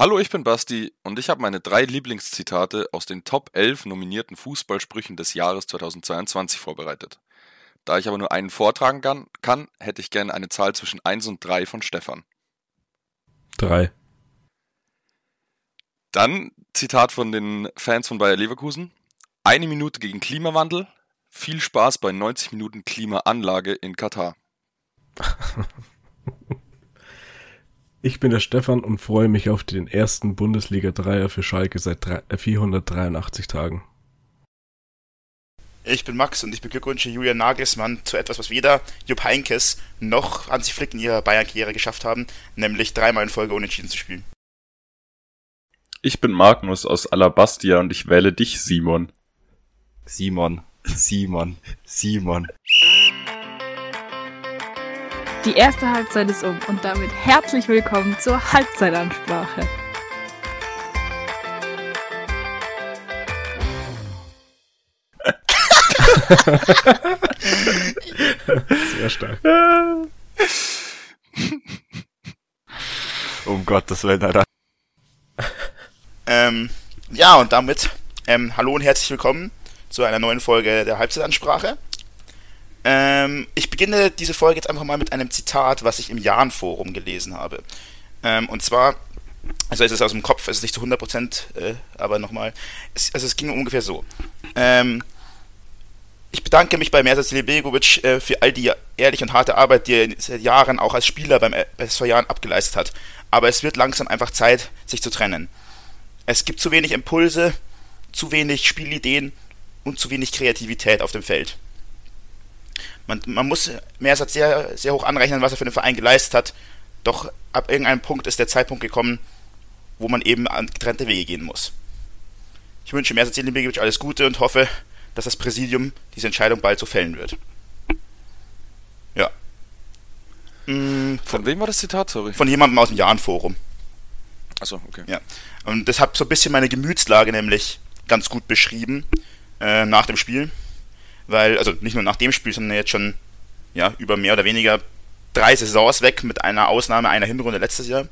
Hallo, ich bin Basti und ich habe meine drei Lieblingszitate aus den Top 11 nominierten Fußballsprüchen des Jahres 2022 vorbereitet. Da ich aber nur einen vortragen kann, kann hätte ich gerne eine Zahl zwischen 1 und 3 von Stefan. Drei. Dann Zitat von den Fans von Bayer Leverkusen. Eine Minute gegen Klimawandel. Viel Spaß bei 90 Minuten Klimaanlage in Katar. Ich bin der Stefan und freue mich auf den ersten Bundesliga-Dreier für Schalke seit 483 Tagen. Ich bin Max und ich beglückwünsche Julian Nagelsmann zu etwas, was weder Jupp Heinkes noch Hansi Flick in ihrer Bayern-Karriere geschafft haben, nämlich dreimal in Folge unentschieden zu spielen. Ich bin Magnus aus Alabastia und ich wähle dich, Simon. Simon, Simon, Simon. Die erste Halbzeit ist um und damit herzlich willkommen zur Halbzeitansprache. Sehr stark. um Gottes Willen, Alter. Ähm, ja, und damit ähm, hallo und herzlich willkommen zu einer neuen Folge der Halbzeitansprache. Ähm, ich beginne diese Folge jetzt einfach mal mit einem Zitat, was ich im Jahn-Forum gelesen habe. Ähm, und zwar, also es ist aus dem Kopf, es ist nicht zu 100%, äh, aber nochmal, es, also es ging ungefähr so. Ähm, ich bedanke mich bei Mersat Silibegovic äh, für all die ehrliche und harte Arbeit, die er seit Jahren auch als Spieler beim SV Jahren abgeleistet hat. Aber es wird langsam einfach Zeit, sich zu trennen. Es gibt zu wenig Impulse, zu wenig Spielideen und zu wenig Kreativität auf dem Feld man, man muss Meersatz sehr, sehr hoch anrechnen, was er für den Verein geleistet hat. Doch ab irgendeinem Punkt ist der Zeitpunkt gekommen, wo man eben an getrennte Wege gehen muss. Ich wünsche Meersatz Jelinbegovic alles Gute und hoffe, dass das Präsidium diese Entscheidung bald so fällen wird. Ja. Hm, von, von wem war das Zitat, sorry? Von jemandem aus dem Jahrenforum. Achso, okay. Ja. Und das hat so ein bisschen meine Gemütslage nämlich ganz gut beschrieben äh, nach dem Spiel weil, also nicht nur nach dem Spiel, sondern jetzt schon ja, über mehr oder weniger drei Saisons weg, mit einer Ausnahme einer Hinrunde letztes Jahr.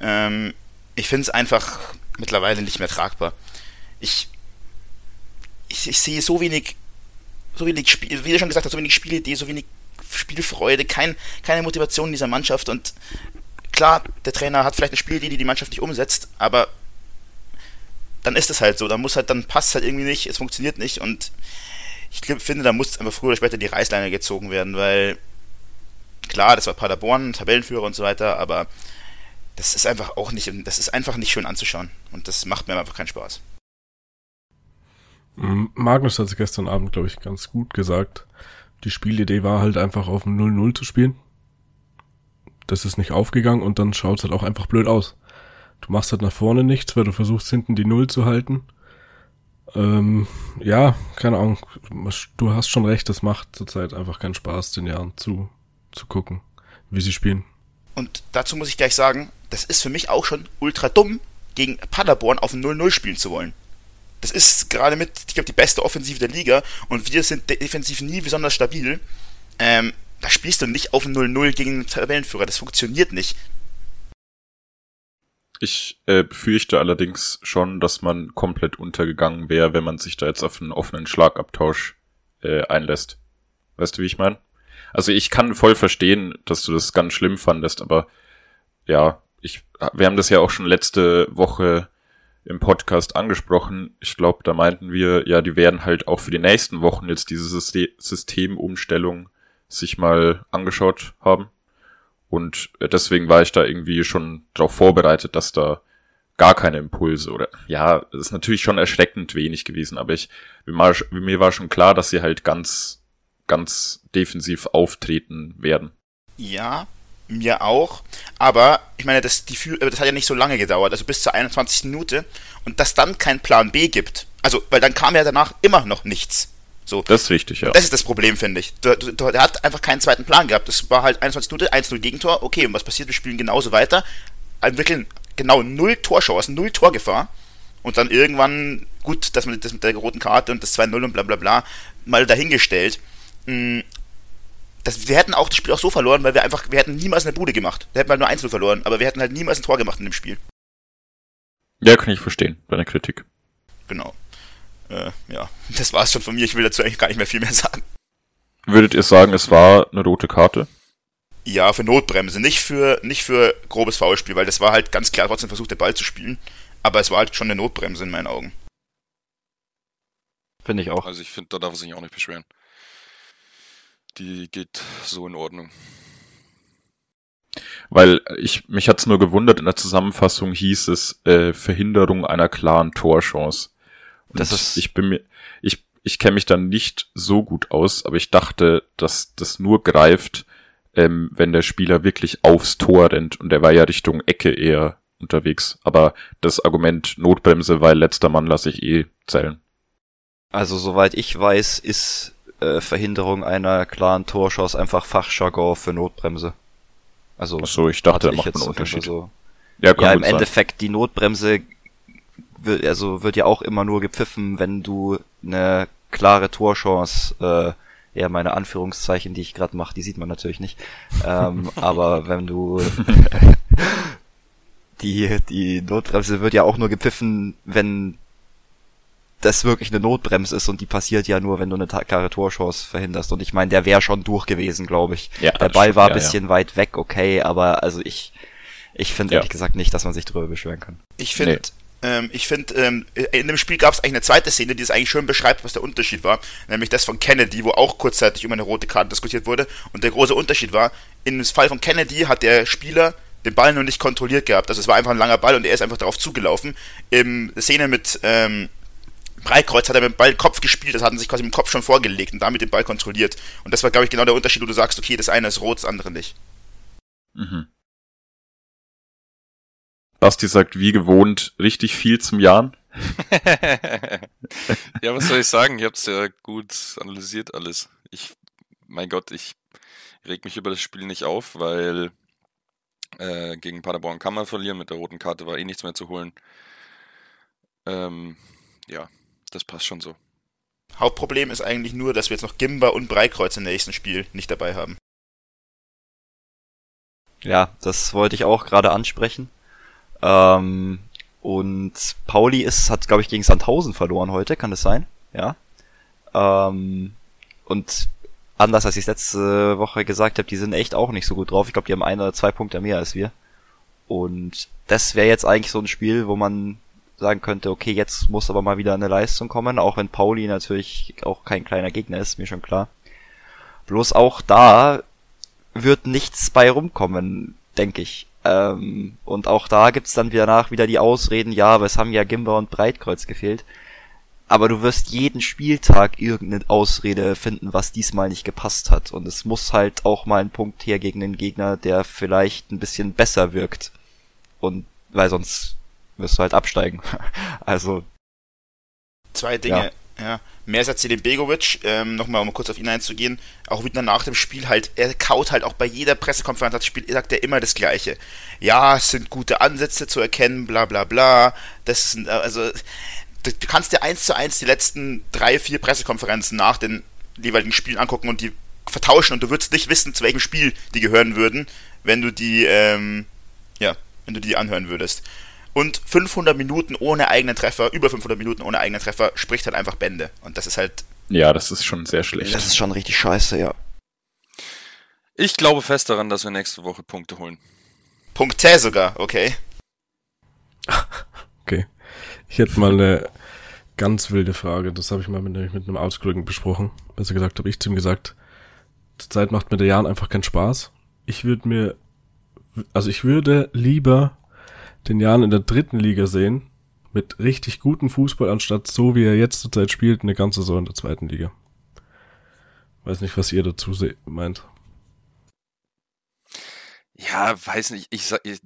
Ähm, ich finde es einfach mittlerweile nicht mehr tragbar. Ich, ich, ich sehe so wenig, so wenig Spiel, wie du schon gesagt hast, so wenig Spielidee, so wenig Spielfreude, kein, keine Motivation in dieser Mannschaft und klar, der Trainer hat vielleicht eine Spielidee, die die Mannschaft nicht umsetzt, aber dann ist es halt so, dann muss halt, dann passt halt irgendwie nicht, es funktioniert nicht und ich finde, da muss einfach früher oder später die Reißleine gezogen werden, weil klar, das war Paderborn, Tabellenführer und so weiter, aber das ist einfach auch nicht, das ist einfach nicht schön anzuschauen und das macht mir einfach keinen Spaß. Magnus hat es gestern Abend, glaube ich, ganz gut gesagt. Die Spielidee war halt einfach auf dem 0-0 zu spielen. Das ist nicht aufgegangen und dann schaut es halt auch einfach blöd aus. Du machst halt nach vorne nichts, weil du versuchst hinten die Null zu halten ähm, ja, keine Ahnung. Du hast schon recht, das macht zurzeit einfach keinen Spaß, den Jahren zu, zu gucken, wie sie spielen. Und dazu muss ich gleich sagen, das ist für mich auch schon ultra dumm, gegen Paderborn auf 0-0 spielen zu wollen. Das ist gerade mit, ich glaube, die beste Offensive der Liga und wir sind defensiv nie besonders stabil. Ähm, da spielst du nicht auf 0-0 gegen den Tabellenführer. Das funktioniert nicht. Ich äh, befürchte allerdings schon, dass man komplett untergegangen wäre, wenn man sich da jetzt auf einen offenen Schlagabtausch äh, einlässt. Weißt du, wie ich meine? Also ich kann voll verstehen, dass du das ganz schlimm fandest, aber ja, ich, wir haben das ja auch schon letzte Woche im Podcast angesprochen. Ich glaube, da meinten wir, ja, die werden halt auch für die nächsten Wochen jetzt diese Systemumstellung sich mal angeschaut haben. Und deswegen war ich da irgendwie schon darauf vorbereitet, dass da gar keine Impulse oder ja, es ist natürlich schon erschreckend wenig gewesen, aber ich mir war schon klar, dass sie halt ganz ganz defensiv auftreten werden. Ja, mir auch, aber ich meine, das, die, das hat ja nicht so lange gedauert, also bis zur 21. Minute und dass dann kein Plan B gibt. Also, weil dann kam ja danach immer noch nichts. So. Das ist richtig, ja. Das ist das Problem, finde ich. Der, der, hat einfach keinen zweiten Plan gehabt. Das war halt 21 Minuten, 1-0 Gegentor. Okay, und was passiert? Wir spielen genauso weiter. Entwickeln genau null Torchancen, null Torgefahr. Und dann irgendwann, gut, dass man das mit der roten Karte und das 2-0 und bla bla bla mal dahingestellt. Mm, das, wir hätten auch das Spiel auch so verloren, weil wir einfach, wir hätten niemals eine Bude gemacht. Wir hätten halt nur 1-0 verloren, aber wir hätten halt niemals ein Tor gemacht in dem Spiel. Ja, kann ich verstehen, deine Kritik. Genau. Äh, ja, das war's schon von mir. Ich will dazu eigentlich gar nicht mehr viel mehr sagen. Würdet ihr sagen, es war eine rote Karte? Ja, für Notbremse, nicht für, nicht für grobes Foulspiel, weil das war halt ganz klar trotzdem versucht, den Ball zu spielen. Aber es war halt schon eine Notbremse in meinen Augen. Finde ich auch. Also ich finde, da darf er sich auch nicht beschweren. Die geht so in Ordnung. Weil ich, mich hat's nur gewundert, in der Zusammenfassung hieß es äh, Verhinderung einer klaren Torchance. Und Das ist- ich bin mir, ich, ich kenne mich dann nicht so gut aus, aber ich dachte, dass das nur greift, ähm, wenn der Spieler wirklich aufs Tor rennt und der war ja Richtung Ecke eher unterwegs. Aber das Argument Notbremse, weil letzter Mann lasse ich eh zählen. Also soweit ich weiß, ist äh, Verhinderung einer klaren Torchance einfach Fachjargon für Notbremse. Also Ach so, ich dachte, ich macht einen Unterschied. So. Ja, Ja, im sein. Endeffekt, die Notbremse wird, also wird ja auch immer nur gepfiffen, wenn du eine klare Torchance, äh, ja, meine Anführungszeichen, die ich gerade mache, die sieht man natürlich nicht. Ähm, aber wenn du die, die Notbremse wird ja auch nur gepfiffen, wenn das wirklich eine Notbremse ist und die passiert ja nur, wenn du eine klare Torchance verhinderst. Und ich meine, der wäre schon durch gewesen, glaube ich. Ja, der Ball war ein ja, ja. bisschen weit weg, okay, aber also ich, ich finde Ja. ehrlich gesagt nicht, dass man sich darüber beschweren kann. Ich finde, ähm, ich finde, ähm, in dem Spiel gab es eigentlich eine zweite Szene, die es eigentlich schön beschreibt, was der Unterschied war, nämlich das von Kennedy, wo auch kurzzeitig über eine rote Karte diskutiert wurde. Und der große Unterschied war, im Fall von Kennedy hat der Spieler den Ball noch nicht kontrolliert gehabt. Also es war einfach ein langer Ball und er ist einfach darauf zugelaufen. Im Szene mit ähm, Breitkreuz hat er mit dem Ball Kopf gespielt, das hatten sich quasi mit dem Kopf schon vorgelegt und damit den Ball kontrolliert. Und das war, glaube ich, genau der Unterschied, wo du sagst, okay, das eine ist rot, das andere nicht. Mhm. Basti sagt, wie gewohnt, richtig viel zum Jahren. ja, was soll ich sagen? Ihr habt's ja gut analysiert alles. Ich, mein Gott, ich reg mich über das Spiel nicht auf, weil äh, gegen Paderborn kann man verlieren. Mit der roten Karte war eh nichts mehr zu holen. Ähm, ja, das passt schon so. Hauptproblem ist eigentlich nur, dass wir jetzt noch Gimba und Breitkreuz im nächsten Spiel nicht dabei haben. Ja, das wollte ich auch gerade ansprechen. Ähm, und Pauli ist, hat, glaube ich, gegen Sandhausen verloren heute, kann das sein? Ja. Ähm, und anders als ich letzte Woche gesagt habe, die sind echt auch nicht so gut drauf. Ich glaube, die haben ein oder zwei Punkte mehr als wir. Und das wäre jetzt eigentlich so ein Spiel, wo man sagen könnte, okay, jetzt muss aber mal wieder eine Leistung kommen, auch wenn Pauli natürlich auch kein kleiner Gegner ist, mir schon klar. Bloß auch da wird nichts bei rumkommen, denke ich. Ähm, und auch da gibt's dann wieder nach wieder die Ausreden, ja, aber es haben ja Gimba und Breitkreuz gefehlt. Aber du wirst jeden Spieltag irgendeine Ausrede finden, was diesmal nicht gepasst hat. Und es muss halt auch mal ein Punkt her gegen den Gegner, der vielleicht ein bisschen besser wirkt. Und weil sonst wirst du halt absteigen. also, Zwei Dinge. Ja. Mersat Selim Begovic, ähm, nochmal um kurz auf ihn einzugehen, auch wieder nach dem Spiel halt, er kaut halt auch bei jeder Pressekonferenz das Spiel, sagt er immer das Gleiche. Ja, es sind gute Ansätze zu erkennen, bla bla bla. Das sind, äh, also, du kannst dir eins zu eins die letzten drei, vier Pressekonferenzen nach den jeweiligen Spielen angucken und die vertauschen und du würdest nicht wissen, zu welchem Spiel die gehören würden, wenn du die, ähm, ja, wenn du die anhören würdest. Und 500 Minuten ohne eigenen Treffer, über 500 Minuten ohne eigenen Treffer, spricht halt einfach Bände. Und das ist halt, Ja, das ist schon sehr schlecht. das ist schon richtig scheiße, ja. Ich glaube fest daran, dass wir nächste Woche Punkte holen. Punkt T sogar, okay. Okay. Ich hätte mal eine ganz wilde Frage. Das habe ich mal mit, mit einem Ausgrücken besprochen. Besser gesagt, habe ich zu ihm gesagt, zurzeit macht mir der Jan einfach keinen Spaß. Ich würde mir, also ich würde lieber den Jan in der dritten Liga sehen, mit richtig gutem Fußball, anstatt so wie er jetzt zurzeit spielt, eine ganze Saison in der zweiten Liga. Weiß nicht, was ihr dazu meint. Ja, weiß nicht. Ich sag, ich,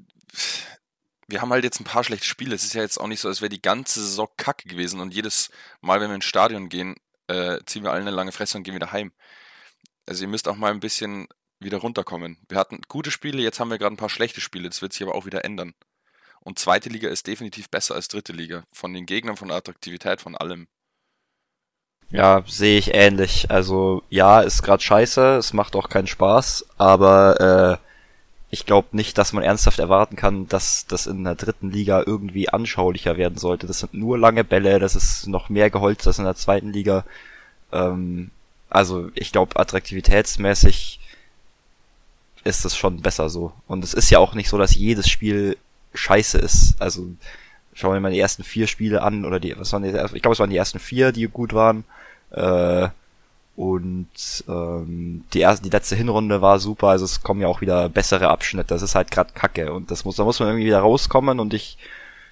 wir haben halt jetzt ein paar schlechte Spiele. Es ist ja jetzt auch nicht so, als wäre die ganze Saison kacke gewesen und jedes Mal, wenn wir ins Stadion gehen, äh, ziehen wir alle eine lange Fresse und gehen wieder heim. Also ihr müsst auch mal ein bisschen wieder runterkommen. Wir hatten gute Spiele, jetzt haben wir gerade ein paar schlechte Spiele. Das wird sich aber auch wieder ändern. Und zweite Liga ist definitiv besser als dritte Liga. Von den Gegnern, von der Attraktivität, von allem. Ja, sehe ich ähnlich. Also ja, ist grad scheiße, es macht auch keinen Spaß, aber äh, ich glaube nicht, dass man ernsthaft erwarten kann, dass das in der dritten Liga irgendwie anschaulicher werden sollte. Das sind nur lange Bälle, das ist noch mehr geholzt als in der zweiten Liga. Ähm, also ich glaube, attraktivitätsmäßig ist das schon besser so. Und es ist ja auch nicht so, dass jedes Spiel scheiße ist. Also schauen wir mal die ersten vier Spiele an oder die, was waren die, ich glaube, es waren die ersten vier, die gut waren. Äh, und ähm, die erste, die letzte Hinrunde war super, also es kommen ja auch wieder bessere Abschnitte. Das ist halt gerade Kacke und das muss, da muss man irgendwie wieder rauskommen und ich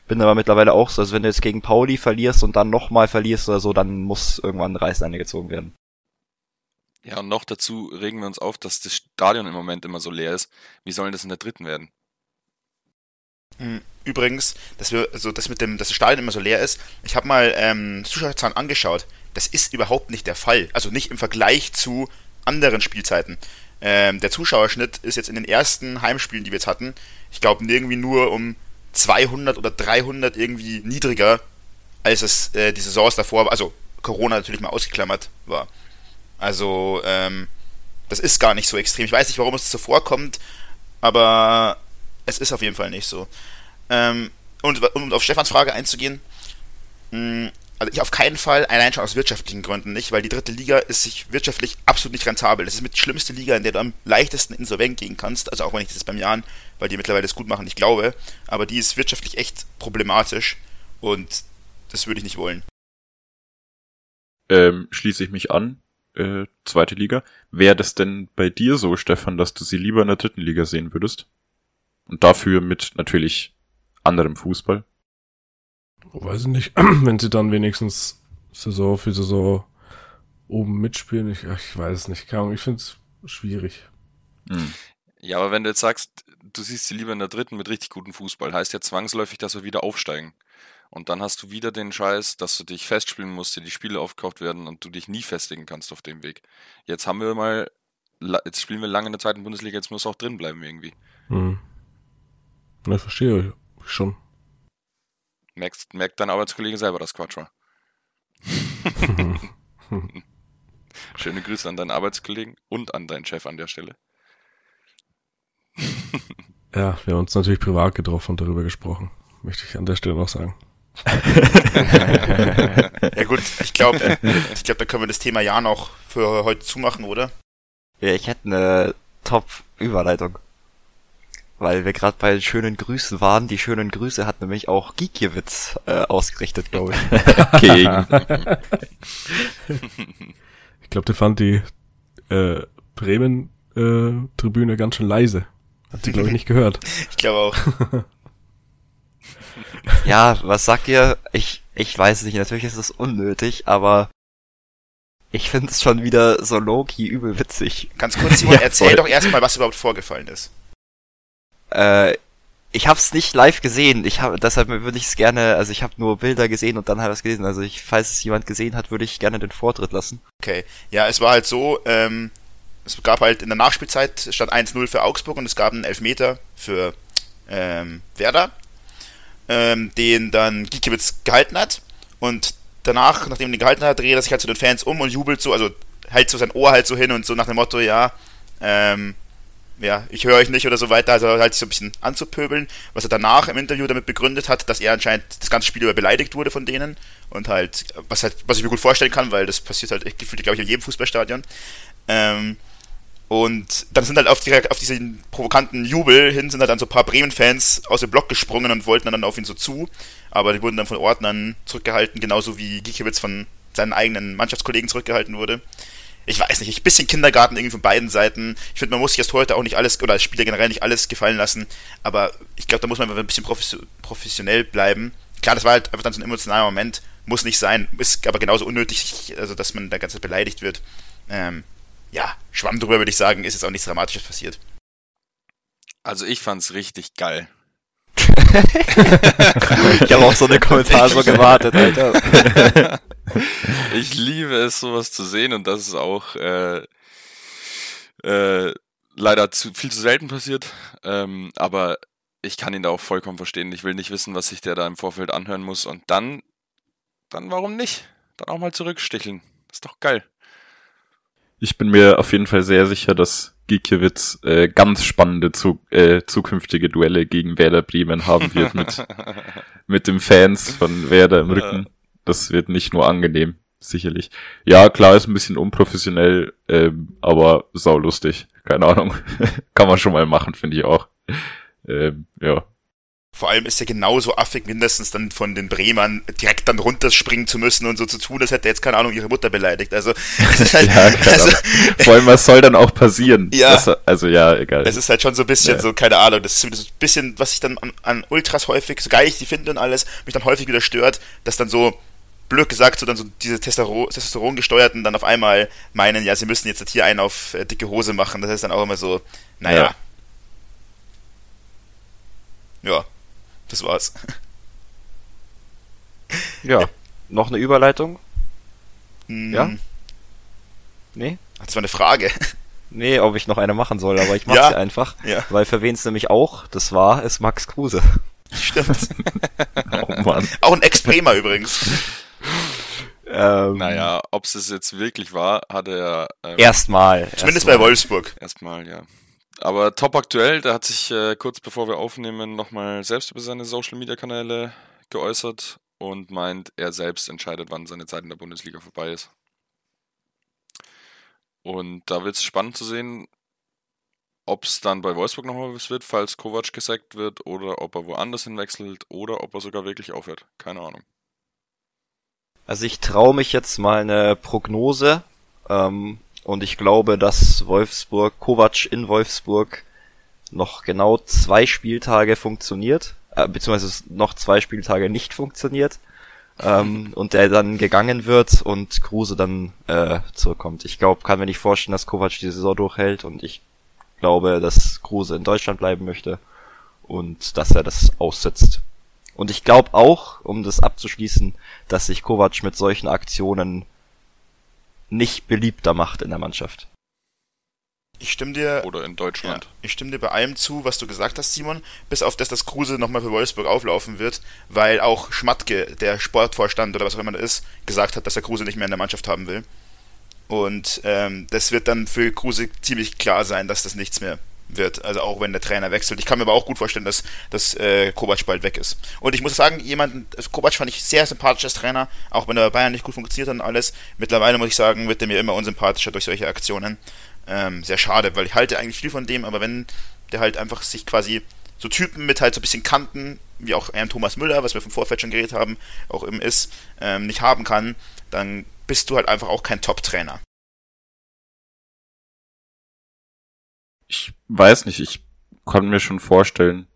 bin aber mittlerweile auch so, also wenn du jetzt gegen Pauli verlierst und dann nochmal verlierst oder so, dann muss irgendwann Reißleine gezogen werden. Ja, und noch dazu regen wir uns auf, dass das Stadion im Moment immer so leer ist. Wie soll das in der dritten werden? Hm, übrigens, dass wir, also das mit dem, dass das Stadion immer so leer ist, ich habe mal ähm, Zuschauerzahlen angeschaut. Das ist überhaupt nicht der Fall. Also nicht im Vergleich zu anderen Spielzeiten. Ähm, der Zuschauerschnitt ist jetzt in den ersten Heimspielen, die wir jetzt hatten, ich glaube irgendwie nur um 200 oder 300 irgendwie niedriger, als es äh, die Saisons davor war. Also Corona natürlich mal ausgeklammert war. Also ähm, das ist gar nicht so extrem. Ich weiß nicht, warum es so vorkommt, aber es ist auf jeden Fall nicht so. Ähm, und um auf Stefans Frage einzugehen, mh, hm, also ich auf keinen Fall, allein schon aus wirtschaftlichen Gründen nicht, weil die dritte Liga ist sich wirtschaftlich absolut nicht rentabel. Das ist mit die schlimmste Liga, in der du am leichtesten insolvent gehen kannst. Also auch wenn ich das beim Jahren, weil die mittlerweile das gut machen, ich glaube. Aber die ist wirtschaftlich echt problematisch und das würde ich nicht wollen. Ähm, schließe ich mich an. Äh, zweite Liga. Wäre das denn bei dir so, Stefan, dass du sie lieber in der dritten Liga sehen würdest? Und dafür mit natürlich anderem Fußball? Weiß ich nicht, wenn sie dann wenigstens Saison für Saison oben mitspielen. Ich, ich weiß es nicht. Ich finde es schwierig. Hm. Ja, aber wenn du jetzt sagst, du siehst sie lieber in der dritten mit richtig gutem Fußball, heißt ja zwangsläufig, dass wir wieder aufsteigen. Und dann hast du wieder den Scheiß, dass du dich festspielen musst, dir die Spiele aufgekauft werden und du dich nie festigen kannst auf dem Weg. Jetzt haben wir mal, jetzt spielen wir lange in der zweiten Bundesliga, jetzt muss auch drin bleiben irgendwie. Hm. Na, verstehe ich schon. Merkst, merkt dein Arbeitskollege selber das Quattro. Schöne Grüße an deinen Arbeitskollegen und an deinen Chef an der Stelle. ja, wir haben uns natürlich privat getroffen und darüber gesprochen. Möchte ich an der Stelle noch sagen. ja gut, ich glaube, ich glaube, da können wir das Thema ja noch für heute zumachen, oder? Ja, ich hätte eine Top-Überleitung weil wir gerade bei schönen Grüßen waren. Die schönen Grüße hat nämlich auch Gikiewicz äh, ausgerichtet, glaube ich. Gegen. ich glaube, der fand die äh, Bremen-Tribüne äh, ganz schön leise. Hat sie, glaube ich, nicht gehört. ich glaube auch. ja, was sagt ihr? Ich, ich weiß nicht, natürlich ist es unnötig, aber ich finde es schon wieder so low-key übel witzig. Ganz kurz, Simon, ja, erzähl doch erstmal, was überhaupt vorgefallen ist. Äh, ich habe es nicht live gesehen. Ich habe deshalb würde ich es gerne, also ich habe nur Bilder gesehen und dann habe ich es gelesen. Also ich, falls es jemand gesehen hat, würde ich gerne den Vortritt lassen. Okay, ja, es war halt so. Ähm, es gab halt in der Nachspielzeit statt 1-0 für Augsburg und es gab einen Elfmeter für ähm, Werder, ähm, den dann Gikiewicz gehalten hat und danach, nachdem er den gehalten hat, dreht er sich halt zu den Fans um und jubelt so, also hält so sein Ohr halt so hin und so nach dem Motto, ja, ähm, ja, ich höre euch nicht oder so weiter, also halt sich so ein bisschen anzupöbeln, was er danach im Interview damit begründet hat, dass er anscheinend das ganze Spiel über beleidigt wurde von denen und halt, was halt, was ich mir gut vorstellen kann, weil das passiert halt gefühlt, glaube ich, in jedem Fußballstadion. Ähm, und dann sind halt auf, die, auf diesen provokanten Jubel hin, sind halt dann so ein paar Bremen-Fans aus dem Block gesprungen und wollten dann auf ihn so zu, aber die wurden dann von Ordnern zurückgehalten, genauso wie Gikiewicz von seinen eigenen Mannschaftskollegen zurückgehalten wurde ich weiß nicht, ein bisschen Kindergarten irgendwie von beiden Seiten. Ich finde, man muss sich erst heute auch nicht alles, oder als Spieler generell nicht alles gefallen lassen, aber ich glaube, da muss man ein bisschen professionell bleiben. Klar, das war halt einfach dann so ein emotionaler Moment, muss nicht sein, ist aber genauso unnötig, also dass man da ganz beleidigt wird. Ähm, ja, Schwamm drüber würde ich sagen, ist jetzt auch nichts Dramatisches passiert. Also ich fand's richtig geil. ich habe auf so eine Kommentar so gewartet, Alter. ich liebe es, sowas zu sehen und das ist auch äh, äh, leider zu, viel zu selten passiert. Ähm, aber ich kann ihn da auch vollkommen verstehen. Ich will nicht wissen, was sich der da im Vorfeld anhören muss. Und dann, dann warum nicht? Dann auch mal zurücksticheln. ist doch geil. Ich bin mir auf jeden Fall sehr sicher, dass Gikiewicz äh, ganz spannende zu, äh, zukünftige Duelle gegen Werder Bremen haben wird mit, mit den Fans von Werder im Rücken. Das wird nicht nur angenehm, sicherlich. Ja, klar, ist ein bisschen unprofessionell, ähm, aber saulustig. Keine Ahnung. Kann man schon mal machen, finde ich auch. Ähm, ja. Vor allem ist er genauso affig, mindestens dann von den Bremern direkt dann runterspringen zu müssen und so zu tun, als hätte jetzt, keine Ahnung, ihre Mutter beleidigt. Also, es ist halt, ja, also. Vor allem, was soll dann auch passieren? Ja. Das, also ja, egal. es ist halt schon so ein bisschen Ja. so, keine Ahnung, das ist wieder so ein bisschen, was ich dann an, an Ultras häufig, so geil ich die finde und alles, mich dann häufig wieder stört, dass dann so, blöd gesagt, so dann so diese Testosteron, Testosteron gesteuerten dann auf einmal meinen, ja, sie müssen jetzt hier einen auf äh, dicke Hose machen. Das ist dann auch immer so, naja. Ja, das war's. Ja. Noch eine Überleitung? Hm, Ja? Nee? Das war eine Frage. Nee, ob ich noch eine machen soll, aber ich mach Ja. sie einfach. Ja. Weil für wen es nämlich auch, das war, ist Max Kruse. Stimmt. oh Mann. Auch ein Ex-Bremer übrigens. Ähm, Naja, ob es jetzt wirklich war, hat er ähm, Erstmal. Zumindest erstmal. bei Wolfsburg. erstmal, ja. Aber top aktuell, der hat sich äh, kurz bevor wir aufnehmen nochmal selbst über seine Social Media Kanäle geäußert und meint, er selbst entscheidet, wann seine Zeit in der Bundesliga vorbei ist. Und da wird es spannend zu sehen, ob es dann bei Wolfsburg nochmal was wird, falls Kovac gesackt wird, oder ob er woanders hinwechselt, oder ob er sogar wirklich aufhört. Keine Ahnung. Also ich traue mich jetzt mal eine Prognose ähm, und ich glaube, dass Wolfsburg, Kovac in Wolfsburg noch genau zwei Spieltage funktioniert, äh, beziehungsweise noch zwei Spieltage nicht funktioniert ähm, und der dann gegangen wird und Kruse dann äh, zurückkommt. Ich glaube, kann mir nicht vorstellen, dass Kovac die Saison durchhält und ich glaube, dass Kruse in Deutschland bleiben möchte und dass er das aussetzt. Und ich glaube auch, um das abzuschließen, dass sich Kovac mit solchen Aktionen nicht beliebter macht in der Mannschaft. Ich stimme dir Oder in Deutschland. Ja, ich stimme dir bei allem zu, was du gesagt hast, Simon, bis auf das, dass Kruse nochmal für Wolfsburg auflaufen wird, weil auch Schmatke, der Sportvorstand oder was auch immer das ist, gesagt hat, dass er Kruse nicht mehr in der Mannschaft haben will. Und ähm, das wird dann für Kruse ziemlich klar sein, dass das nichts mehr wird, also auch wenn der Trainer wechselt. Ich kann mir aber auch gut vorstellen, dass, dass äh, Kovac bald weg ist. Und ich muss sagen, jemanden, Kovac fand ich sehr sympathisch als Trainer, auch wenn er bei Bayern nicht gut funktioniert hat und alles. Mittlerweile muss ich sagen, wird er mir immer unsympathischer durch solche Aktionen. Ähm, sehr schade, weil ich halte eigentlich viel von dem, aber wenn der halt einfach sich quasi so Typen mit halt so ein bisschen Kanten, wie auch ähm, Thomas Müller, was wir vom Vorfeld schon geredet haben, auch eben ist, ähm, nicht haben kann, dann bist du halt einfach auch kein Top-Trainer. Ich weiß nicht, ich kann mir schon vorstellen,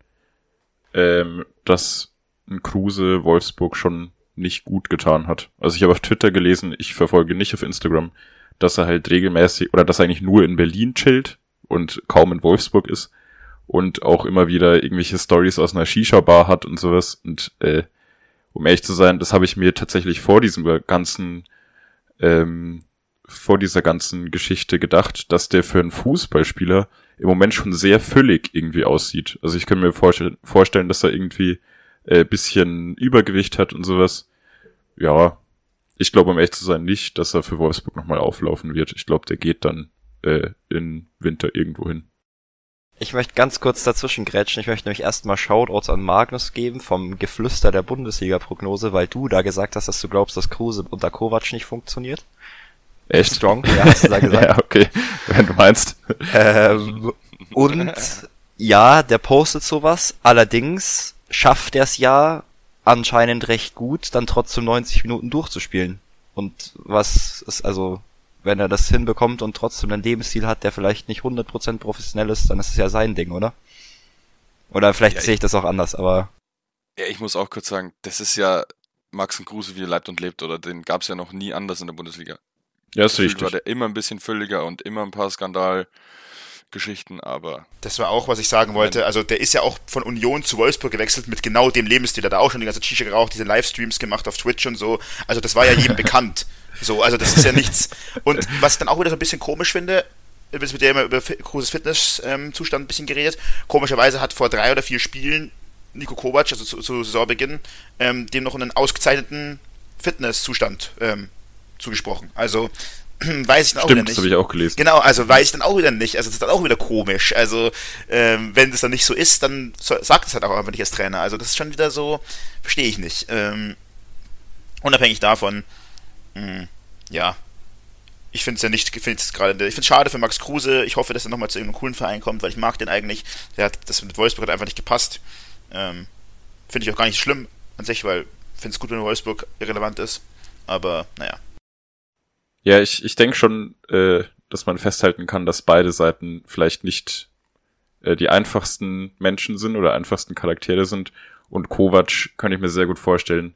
ähm, dass ein Kruse Wolfsburg schon nicht gut getan hat. Also ich habe auf Twitter gelesen, ich verfolge nicht auf Instagram, dass er halt regelmäßig oder dass er eigentlich nur in Berlin chillt und kaum in Wolfsburg ist und auch immer wieder irgendwelche Stories aus einer Shisha-Bar hat und sowas. Und äh, um ehrlich zu sein, das habe ich mir tatsächlich vor diesem ganzen ähm, vor dieser ganzen Geschichte gedacht, dass der für einen Fußballspieler im Moment schon sehr füllig irgendwie aussieht. Also ich kann mir vorstellen, vorstellen dass er irgendwie äh, bisschen Übergewicht hat und sowas. Ja, ich glaube, um echt zu sein, nicht, dass er für Wolfsburg nochmal auflaufen wird. Ich glaube, der geht dann äh, in Winter irgendwo hin. Ich möchte ganz kurz dazwischen grätschen. Ich möchte nämlich erstmal Shoutouts an Magnus geben vom Geflüster der Bundesliga-Prognose, weil du da gesagt hast, dass du glaubst, dass Kruse unter Kovac nicht funktioniert. Echt? Strong, ja, hast du da gesagt. ja, okay. Wenn du meinst. Ähm, und ja, der postet sowas. Allerdings schafft er es ja anscheinend recht gut, dann trotzdem 90 Minuten durchzuspielen. Und was ist also, wenn er das hinbekommt und trotzdem einen Lebensstil hat, der vielleicht nicht 100% professionell ist, dann ist es ja sein Ding, oder? Oder vielleicht Ja, sehe ich das auch anders, aber Ja, ich muss auch kurz sagen, das ist ja Max und Kruse, wie er leibt und lebt, oder den gab es ja noch nie anders in der Bundesliga. Ja, ist Gefühlt richtig. war der immer ein bisschen fülliger und immer ein paar Skandalgeschichten, aber Das war auch, was ich sagen wollte. Also der ist ja auch von Union zu Wolfsburg gewechselt mit genau dem Lebensstil. Der hat auch schon die ganze Shisha geraucht, diese Livestreams gemacht auf Twitch und so. Also das war ja jedem bekannt. So, also das ist ja nichts. Und was ich dann auch wieder so ein bisschen komisch finde, es wird ja immer über Kruses Fitnesszustand ein bisschen geredet. Komischerweise hat vor drei oder vier Spielen Nico Kovac, also zu, zu Saisonbeginn, ähm, dem noch einen ausgezeichneten Fitnesszustand ähm, zugesprochen. Also weiß ich dann auch Stimmt, wieder das nicht. habe ich auch gelesen. Genau, also weiß ich dann auch wieder nicht. Also das ist dann auch wieder komisch. Also ähm, wenn das dann nicht so ist, dann sagt es halt auch einfach nicht als Trainer. Also das ist schon wieder so, verstehe ich nicht. Ähm, unabhängig davon, mh, ja, ich finde es ja nicht, ich finde es gerade, ich finde es schade für Max Kruse. Ich hoffe, dass er nochmal zu irgendeinem coolen Verein kommt, weil ich mag den eigentlich. Der hat das mit Wolfsburg hat einfach nicht gepasst. Ähm, finde ich auch gar nicht schlimm an sich, weil ich finde es gut, wenn Wolfsburg irrelevant ist. Aber naja. Ja, ich, ich denke schon, äh, dass man festhalten kann, dass beide Seiten vielleicht nicht äh, die einfachsten Menschen sind oder einfachsten Charaktere sind. Und Kovac kann ich mir sehr gut vorstellen,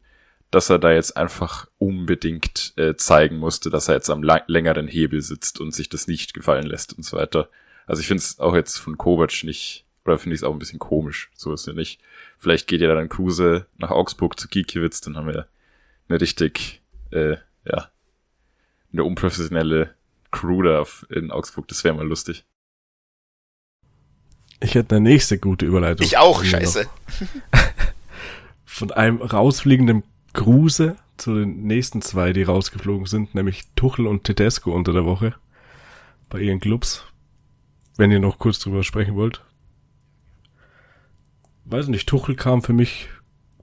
dass er da jetzt einfach unbedingt äh, zeigen musste, dass er jetzt am längeren Hebel sitzt und sich das nicht gefallen lässt und so weiter. Also ich finde es auch jetzt von Kovac nicht, oder finde ich es auch ein bisschen komisch, so ist ja nicht. Vielleicht geht ja dann Kruse nach Augsburg zu Gikiewicz, dann haben wir eine richtig, äh, ja, eine unprofessionelle Crew da auf- in Augsburg, das wäre mal lustig. Ich hätte eine nächste gute Überleitung. Ich auch, scheiße. Von einem rausfliegenden Kruse zu den nächsten zwei, die rausgeflogen sind, nämlich Tuchel und Tedesco unter der Woche bei ihren Clubs. Wenn ihr noch kurz drüber sprechen wollt. Weiß nicht, Tuchel kam für mich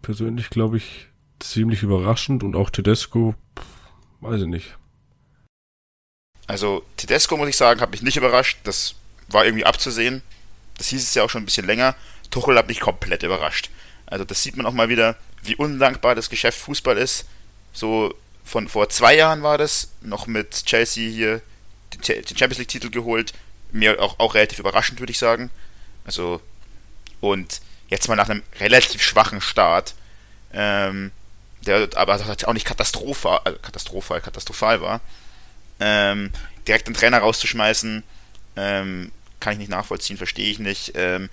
persönlich, glaube ich, ziemlich überraschend und auch Tedesco, pff, weiß ich nicht. Also Tedesco, muss ich sagen, hat mich nicht überrascht. Das war irgendwie abzusehen. Das hieß es ja auch schon ein bisschen länger. Tuchel hat mich komplett überrascht. Also das sieht man auch mal wieder, wie undankbar das Geschäft Fußball ist. So von vor zwei Jahren war das, noch mit Chelsea hier den Cha- den Champions League-Titel geholt. Mir auch, auch relativ überraschend, würde ich sagen. Also, und jetzt mal nach einem relativ schwachen Start, ähm, der aber auch nicht katastrophal, äh, katastrophal, katastrophal war, ähm, direkt den Trainer rauszuschmeißen, ähm, kann ich nicht nachvollziehen, verstehe ich nicht. Ähm,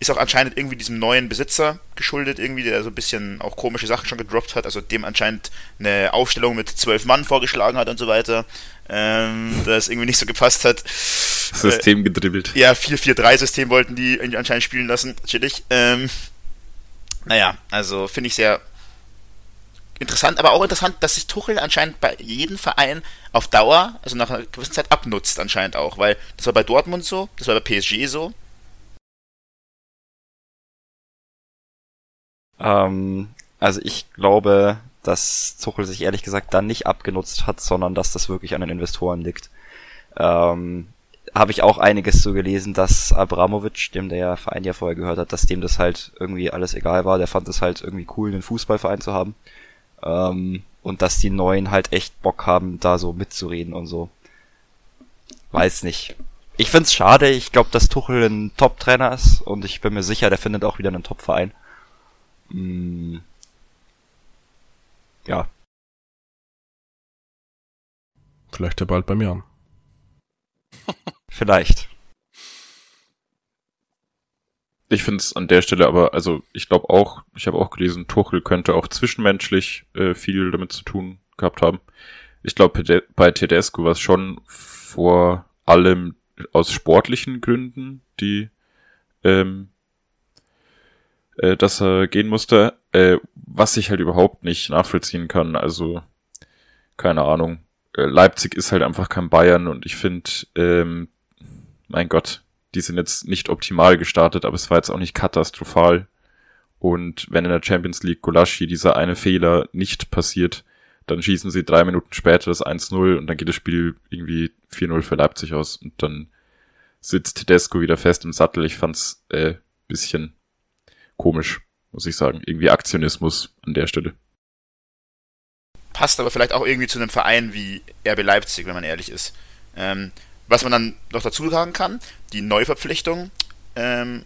ist auch anscheinend irgendwie diesem neuen Besitzer geschuldet, irgendwie, der so ein bisschen auch komische Sachen schon gedroppt hat, also dem anscheinend eine Aufstellung mit zwölf Mann vorgeschlagen hat und so weiter, ähm, das irgendwie nicht so gepasst hat. System gedribbelt. Ja, 4-4-3-System wollten die anscheinend spielen lassen, chillig. Ähm, naja, also finde ich sehr interessant, aber auch interessant, dass sich Tuchel anscheinend bei jedem Verein auf Dauer, also nach einer gewissen Zeit abnutzt anscheinend auch, weil das war bei Dortmund so, das war bei PSG so. Ähm, also ich glaube, dass Tuchel sich ehrlich gesagt dann nicht abgenutzt hat, sondern dass das wirklich an den Investoren liegt. Ähm, habe ich auch einiges so gelesen, dass Abramovic, dem der Verein ja vorher gehört hat, dass dem das halt irgendwie alles egal war. Der fand es halt irgendwie cool, einen Fußballverein zu haben. Ähm, und dass die Neuen halt echt Bock haben, da so mitzureden und so. Weiß nicht. Ich find's schade. Ich glaube, dass Tuchel ein Top-Trainer ist und ich bin mir sicher, der findet auch wieder einen Top-Verein. Mm. Ja, Vielleicht ja bald bei mir an. vielleicht. Ich finde es an der Stelle aber, also ich glaube auch, ich habe auch gelesen, Tuchel könnte auch zwischenmenschlich äh, viel damit zu tun gehabt haben. Ich glaube, bei Tedesco war es schon vor allem aus sportlichen Gründen, die ähm, äh, dass er gehen musste, äh, was ich halt überhaupt nicht nachvollziehen kann. Also keine Ahnung. Äh, Leipzig ist halt einfach kein Bayern und ich finde, ähm, mein Gott, die sind jetzt nicht optimal gestartet, aber es war jetzt auch nicht katastrophal. Und wenn in der Champions League Golaschi dieser eine Fehler nicht passiert, dann schießen sie drei Minuten später das 1-0 und dann geht das Spiel irgendwie 4-0 für Leipzig aus und dann sitzt Tedesco wieder fest im Sattel. Ich fand's äh, bisschen komisch, muss ich sagen. Irgendwie Aktionismus an der Stelle. Passt aber vielleicht auch irgendwie zu einem Verein wie RB Leipzig, wenn man ehrlich ist. Ähm, was man dann noch dazu sagen kann, die Neuverpflichtung, ähm,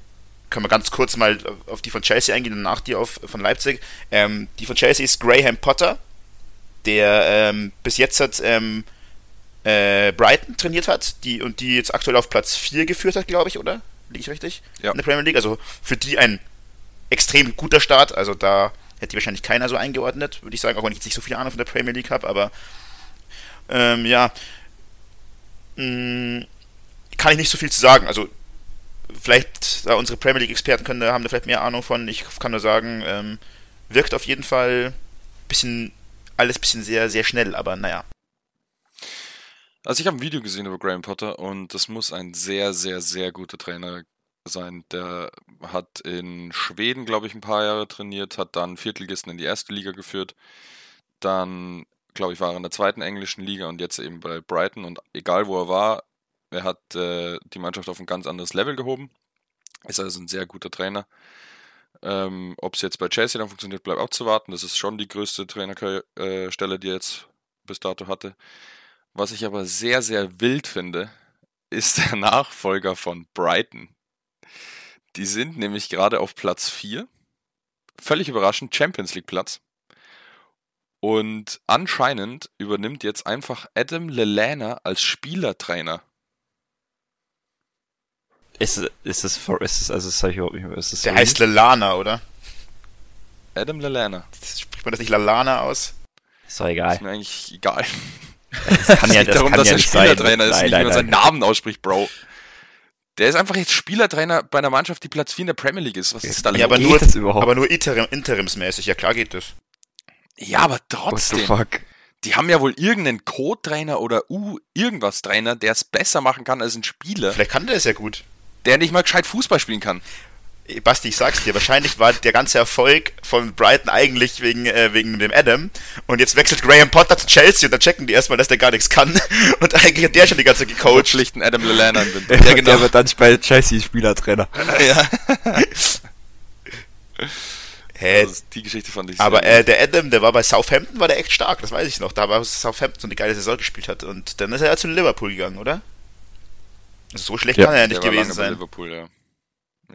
können wir ganz kurz mal auf die von Chelsea eingehen und nach die auf von Leipzig. Ähm, die von Chelsea ist Graham Potter, der ähm, bis jetzt hat ähm, äh, Brighton trainiert hat, die und die jetzt aktuell auf Platz 4 geführt hat, glaube ich, oder? Liege ich richtig? Ja. In der Premier League. Also für die ein extrem guter Start. Also da hätte die wahrscheinlich keiner so eingeordnet, würde ich sagen, auch wenn ich jetzt nicht so viel Ahnung von der Premier League habe, aber ähm, ja, mh, kann ich nicht so viel zu sagen. Also vielleicht, da unsere Premier League-Experten können, haben da vielleicht mehr Ahnung von. Ich kann nur sagen, ähm, wirkt auf jeden Fall bisschen, alles bisschen sehr, sehr schnell, aber naja. Also ich habe ein Video gesehen über Graham Potter und das muss ein sehr, sehr, sehr guter Trainer sein. Der hat in Schweden, glaube ich, ein paar Jahre trainiert, hat dann Viertligisten in die erste Liga geführt. Dann, glaube ich, war er in der zweiten englischen Liga und jetzt eben bei Brighton. Und egal wo er war, er hat äh, die Mannschaft auf ein ganz anderes Level gehoben. Ist also ein sehr guter Trainer. Ähm, Ob es jetzt bei Chelsea dann funktioniert, bleibt abzuwarten. Das ist schon die größte Trainerstelle, die er jetzt bis dato hatte. Was ich aber sehr, sehr wild finde, ist der Nachfolger von Brighton. Die sind nämlich gerade auf Platz 4. Völlig überraschend, Champions League Platz. Und anscheinend übernimmt jetzt einfach Adam Lelana als Spielertrainer. Ist, ist es for, ist es, also das ich überhaupt nicht mehr, ist es Der so heißt Lelana, oder? Adam Lelana. Spricht man das nicht Lalana aus? Ist doch egal. Ist mir eigentlich egal. Das kann ja, geht das darum, kann dass ja er nicht sein. Spielertrainer ist, Nein, nicht wie man seinen. Namen ausspricht, Bro. Der ist einfach jetzt Spielertrainer bei einer Mannschaft, die Platz 4 in der Premier League ist. Was ist da Ja, aber los? nur, Geht das überhaupt? aber nur interim, interimsmäßig. Ja, klar geht das. Ja, aber What the trotzdem. fuck? Die haben ja wohl irgendeinen Co-Trainer oder U-Irgendwas-Trainer, der es besser machen kann als ein Spieler, Vielleicht kann der es ja gut. der nicht mal gescheit Fußball spielen kann. Basti, ich sag's dir, wahrscheinlich war der ganze Erfolg von Brighton eigentlich wegen, äh, wegen dem Adam. Und jetzt wechselt Graham Potter zu Chelsea und dann checken die erstmal, dass der gar nichts kann. Und eigentlich hat der schon die ganze Zeit gecoacht. Schlichten Adam Lallana Ja, genau. Der wird dann bei Chelsea Spielertrainer. ja. Hä? Also die Geschichte fand ich Aber sehr äh, der Adam, der war bei Southampton, war der echt stark, das weiß ich noch. Da war Southampton so eine geile Saison gespielt hat. Und dann ist er ja zu Liverpool gegangen, oder? Also so schlecht Ja. kann er ja der nicht war gewesen sein. Liverpool, ja.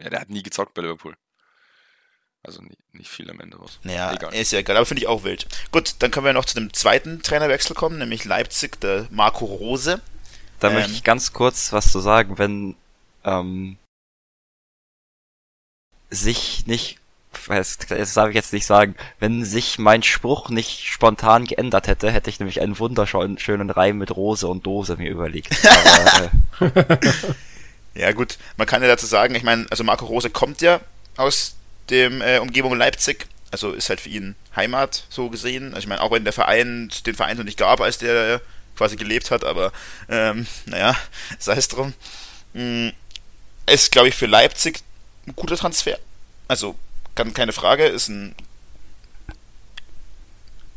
Ja, der hat nie gezockt bei Liverpool. Also nie, nicht viel am Ende was. Naja, Egal. ist ja egal, aber finde ich auch wild. Gut, dann können wir noch zu dem zweiten Trainerwechsel kommen, nämlich Leipzig, der Marco Rose. Da Ähm. möchte ich ganz kurz was zu sagen, wenn ähm, sich nicht, das, das darf ich jetzt nicht sagen, wenn sich mein Spruch nicht spontan geändert hätte, hätte ich nämlich einen wunderschönen schönen Reim mit Rose und Dose mir überlegt. Aber, äh, Ja gut, man kann ja dazu sagen, ich meine, also Marco Rose kommt ja aus dem äh, Umgebung Leipzig, also ist halt für ihn Heimat so gesehen. Also ich meine, auch wenn der Verein den Verein noch nicht gab, als der quasi gelebt hat, aber ähm, naja, sei es drum. Mm, Ist, glaube ich, für Leipzig ein guter Transfer. Also, kann, keine Frage, ist ein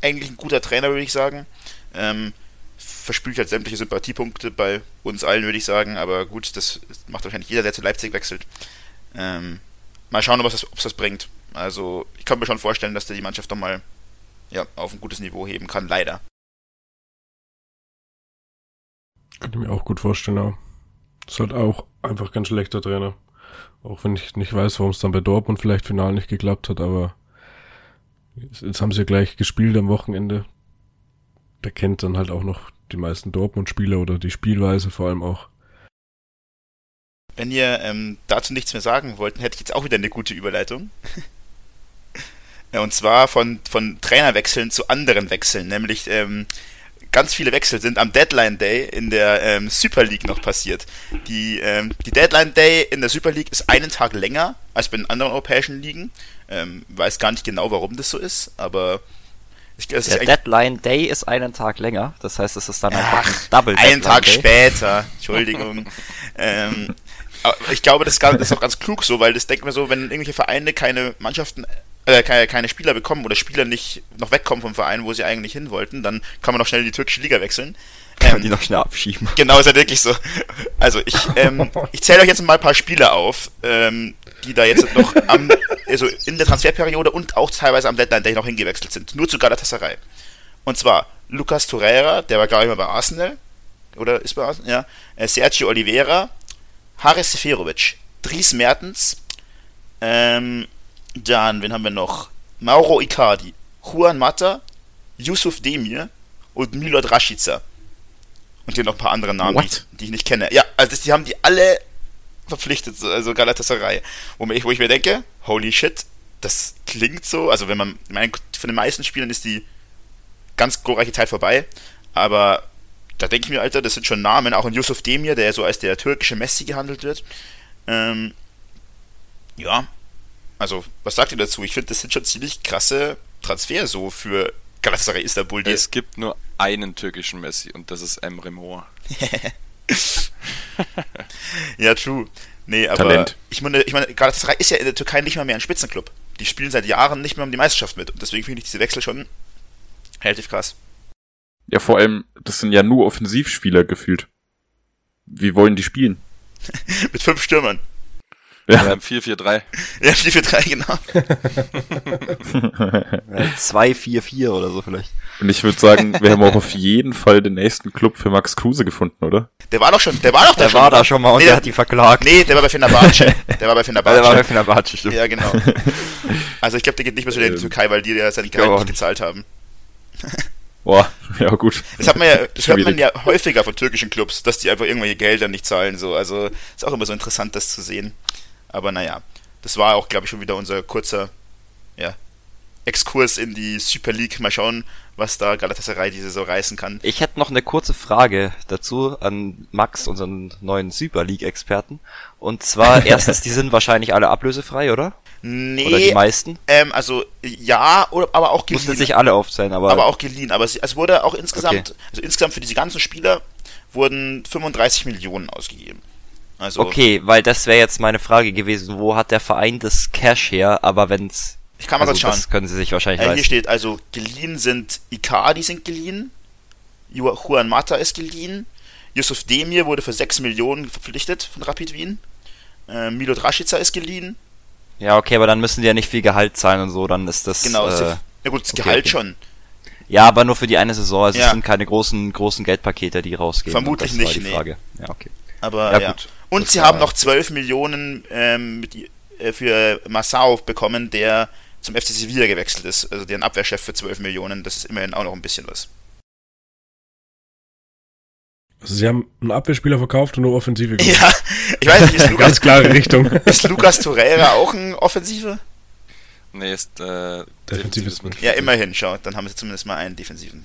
eigentlich ein guter Trainer, würde ich sagen. Ähm, verspült halt sämtliche Sympathiepunkte bei uns allen, würde ich sagen. Aber gut, das macht wahrscheinlich jeder, der zu Leipzig wechselt. Ähm, mal schauen, ob es das, das bringt. Also, ich kann mir schon vorstellen, dass der die Mannschaft nochmal ja, auf ein gutes Niveau heben kann, leider. Könnte mir auch gut vorstellen, ja. Ist halt auch einfach kein schlechter Trainer. Auch wenn ich nicht weiß, warum es dann bei Dortmund vielleicht final nicht geklappt hat, aber jetzt, jetzt haben sie ja gleich gespielt am Wochenende. Der kennt dann halt auch noch die meisten Dortmund-Spieler oder die Spielweise vor allem auch. Wenn ihr ähm, dazu nichts mehr sagen wollt, hätte ich jetzt auch wieder eine gute Überleitung. Ja, Und zwar von, von Trainerwechseln zu anderen Wechseln, nämlich ähm, ganz viele Wechsel sind am Deadline Day in der ähm, Super League noch passiert. Die, ähm, die Deadline Day in der Super League ist einen Tag länger als bei den anderen europäischen Ligen. Ähm, weiß gar nicht genau, warum das so ist, aber ich, der Deadline Day ist einen Tag länger, das heißt, es ist dann einfach ein Double einen Deadline Tag Day. später. Entschuldigung. ähm, ich glaube, das ist gar- das ist auch ganz klug so, weil das denkt man so, wenn irgendwelche Vereine keine Mannschaften, äh, keine, keine Spieler bekommen oder Spieler nicht noch wegkommen vom Verein, wo sie eigentlich hin wollten, dann kann man noch schnell in die türkische Liga wechseln. Kann Ähm, die noch schnell abschieben. Genau, ist ja wirklich so. Also ich, ähm, ich zähle euch jetzt mal ein paar Spieler auf, ähm, die da jetzt noch am, also in der Transferperiode und auch teilweise am Deadline Day noch hingewechselt sind. Nur zu Galatasaray. Und zwar Lucas Torreira, der war glaube ich mal bei Arsenal. Oder ist bei Arsenal? Ja. Äh, Sergio Oliveira, Haris Seferovic, Dries Mertens, ähm, dann, wen haben wir noch? Mauro Icardi, Juan Mata, Yusuf Demir und Milot Rashica. Und hier noch ein paar andere Namen, die ich, die ich nicht kenne. Ja, also die haben die alle verpflichtet, so- also Galatasaray. Wo, mir, wo ich mir denke, holy shit, das klingt so, also wenn man, ich meine, von den meisten Spielern ist die ganz glorreiche Zeit vorbei, aber da denke ich mir, Alter, das sind schon Namen, auch ein Yusuf Demir, der so als der türkische Messi gehandelt wird. Ähm, ja, also, was sagt ihr dazu? Ich finde, das sind schon ziemlich krasse Transfer so für Galatasaray Istanbul. Die Es gibt nur einen türkischen Messi und das ist Emre Mor. ja, true. Nee, aber Talent. ich meine, ich meine, Galatasaray ist ja in der Türkei nicht mal mehr ein Spitzenclub. Die spielen seit Jahren nicht mehr um die Meisterschaft mit. Und deswegen finde ich diese Wechsel schon relativ krass. Ja, vor allem, das sind ja nur Offensivspieler gefühlt. Wie wollen die spielen? Mit fünf Stürmern. Ja. Beim 4-4-3. Ja, 4 für 3, genau. 2-4-4 oder so vielleicht. Und ich würde sagen, wir haben auch auf jeden Fall den nächsten Club für Max Kruse gefunden, oder? Der war doch schon, der war doch da Der schon. war oder? da schon mal und Nee, der der- hat die verklagt. Nee, der war bei Fenerbahce. Der war bei Weil der war bei Fenerbahce. Fenerbahce, stimmt. Ja, genau. Also ich glaube, der geht nicht mehr so in die Ähm, Türkei, weil die ja sein glaub Gehalt auch nicht gezahlt haben. Boah, ja gut. Das hat man ja, das hört man ja häufiger von türkischen Clubs, dass die einfach irgendwelche Gelder nicht zahlen. So, also ist auch immer so interessant, das zu sehen. Aber naja, das war auch, glaube ich, schon wieder unser kurzer, ja, Exkurs in die Super League. Mal schauen, was da Galatasaray diese so reißen kann. Ich hätte noch eine kurze Frage dazu an Max, unseren neuen Super League-Experten. Und zwar, erstens, die sind wahrscheinlich alle ablösefrei, oder? Oder die Nee, meisten? ähm, also ja, oder, aber auch Mussten geliehen. sich alle aufzählen, aber, aber auch geliehen. Aber es, es wurde auch insgesamt, Okay. also insgesamt für diese ganzen Spieler wurden 35 Millionen ausgegeben. Also okay, weil das wäre jetzt meine Frage gewesen, wo hat der Verein das Cash her, aber wenn's ich kann mal also schauen. das können sie sich wahrscheinlich Äh, hier leisten. steht also, geliehen sind Icardi sind geliehen, Ju- Juan Mata ist geliehen, Yusuf Demir wurde für 6 Millionen verpflichtet von Rapid Wien, äh, Milo Draschica ist geliehen, Ja, okay, aber dann müssen die ja nicht viel Gehalt zahlen und so, dann ist das genau, äh, Sif- na gut, das okay, Gehalt okay. schon, Ja, aber nur für die eine Saison. Also Ja. es sind keine großen, großen Geldpakete, die rausgehen. Vermutlich nicht, die nee. Frage. Ja, okay. Aber Ja, ja. gut. Und Das sie haben noch 12 Millionen ähm, mit, äh, für Massau bekommen, der zum FC Sevilla gewechselt ist, also deren Abwehrchef für 12 Millionen, das ist immerhin auch noch ein bisschen was. Also sie haben einen Abwehrspieler verkauft und nur Offensive gemacht. Ja, ich weiß nicht, ist Ganz Lukas, klare Richtung. ist Lukas Torreira auch ein Offensive? Nee, ist äh, Defensives Mittelfeld. Ja, immerhin, schau, dann haben sie zumindest mal einen Defensiven.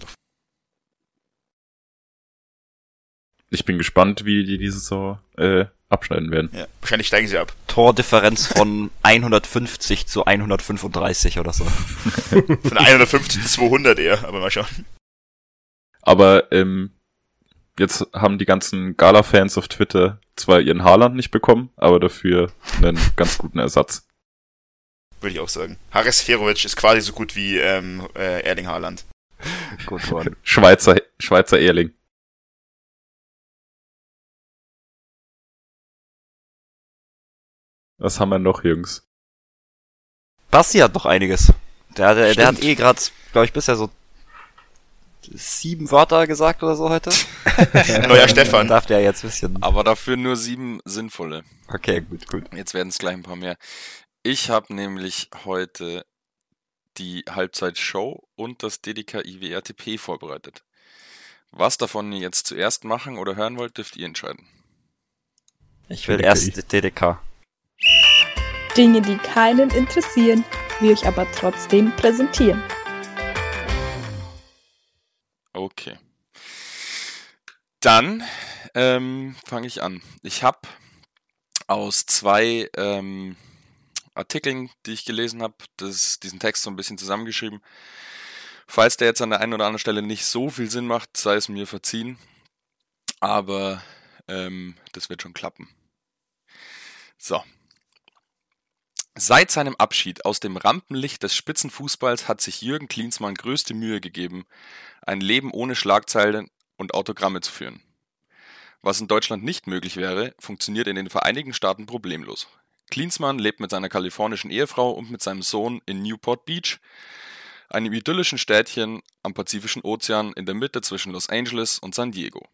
Ich bin gespannt, wie die diese so äh, abschneiden werden. Ja, wahrscheinlich steigen sie ab. Tordifferenz von 150 zu 135 oder so. Von 150 zu 200 eher, aber mal schauen. Aber ähm, jetzt haben die ganzen Gala-Fans auf Twitter zwar ihren Haaland nicht bekommen, aber dafür einen ganz guten Ersatz. Würde ich auch sagen. Haris Ferovic ist quasi so gut wie ähm, äh, Erling Haaland. Gut. Schweizer, Schweizer Erling. Was haben wir noch, Jungs? Basti hat noch einiges. Der, der, der hat eh gerade, glaube ich, bisher so sieben Wörter gesagt oder so heute. Neuer Stefan. Darf der jetzt ein bisschen. Aber dafür nur sieben sinnvolle. Okay, gut, gut. Jetzt werden es gleich ein paar mehr. Ich habe nämlich heute die Halbzeitshow und das DDK IWRTP vorbereitet. Was davon ihr jetzt zuerst machen oder hören wollt, dürft ihr entscheiden. Ich will DDKI. erst DDK. Dinge, die keinen interessieren, wir euch aber trotzdem präsentieren. Okay. Dann ähm, fange ich an. Ich habe aus zwei ähm, Artikeln, die ich gelesen habe, diesen Text so ein bisschen zusammengeschrieben. Falls der jetzt an der einen oder anderen Stelle nicht so viel Sinn macht, sei es mir verziehen. Aber ähm, das wird schon klappen. So. Seit seinem Abschied aus dem Rampenlicht des Spitzenfußballs hat sich Jürgen Klinsmann größte Mühe gegeben, ein Leben ohne Schlagzeilen und Autogramme zu führen. Was in Deutschland nicht möglich wäre, funktioniert in den Vereinigten Staaten problemlos. Klinsmann lebt mit seiner kalifornischen Ehefrau und mit seinem Sohn in Newport Beach, einem idyllischen Städtchen am Pazifischen Ozean in der Mitte zwischen Los Angeles und San Diego.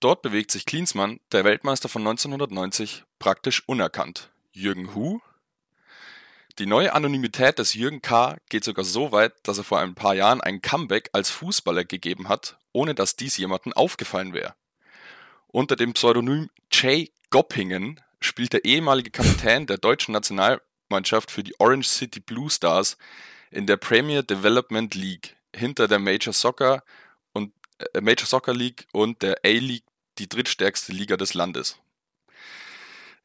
Dort bewegt sich Klinsmann, der Weltmeister von 1990, praktisch unerkannt. Jürgen Hu? Die neue Anonymität des Jürgen K. geht sogar so weit, dass er vor ein paar Jahren ein Comeback als Fußballer gegeben hat, ohne dass dies jemandem aufgefallen wäre. Unter dem Pseudonym Jay Goppingen spielt der ehemalige Kapitän der deutschen Nationalmannschaft für die Orange City Blue Stars in der Premier Development League hinter der Major Soccer und äh, Major Soccer League und der A-League, die drittstärkste Liga des Landes.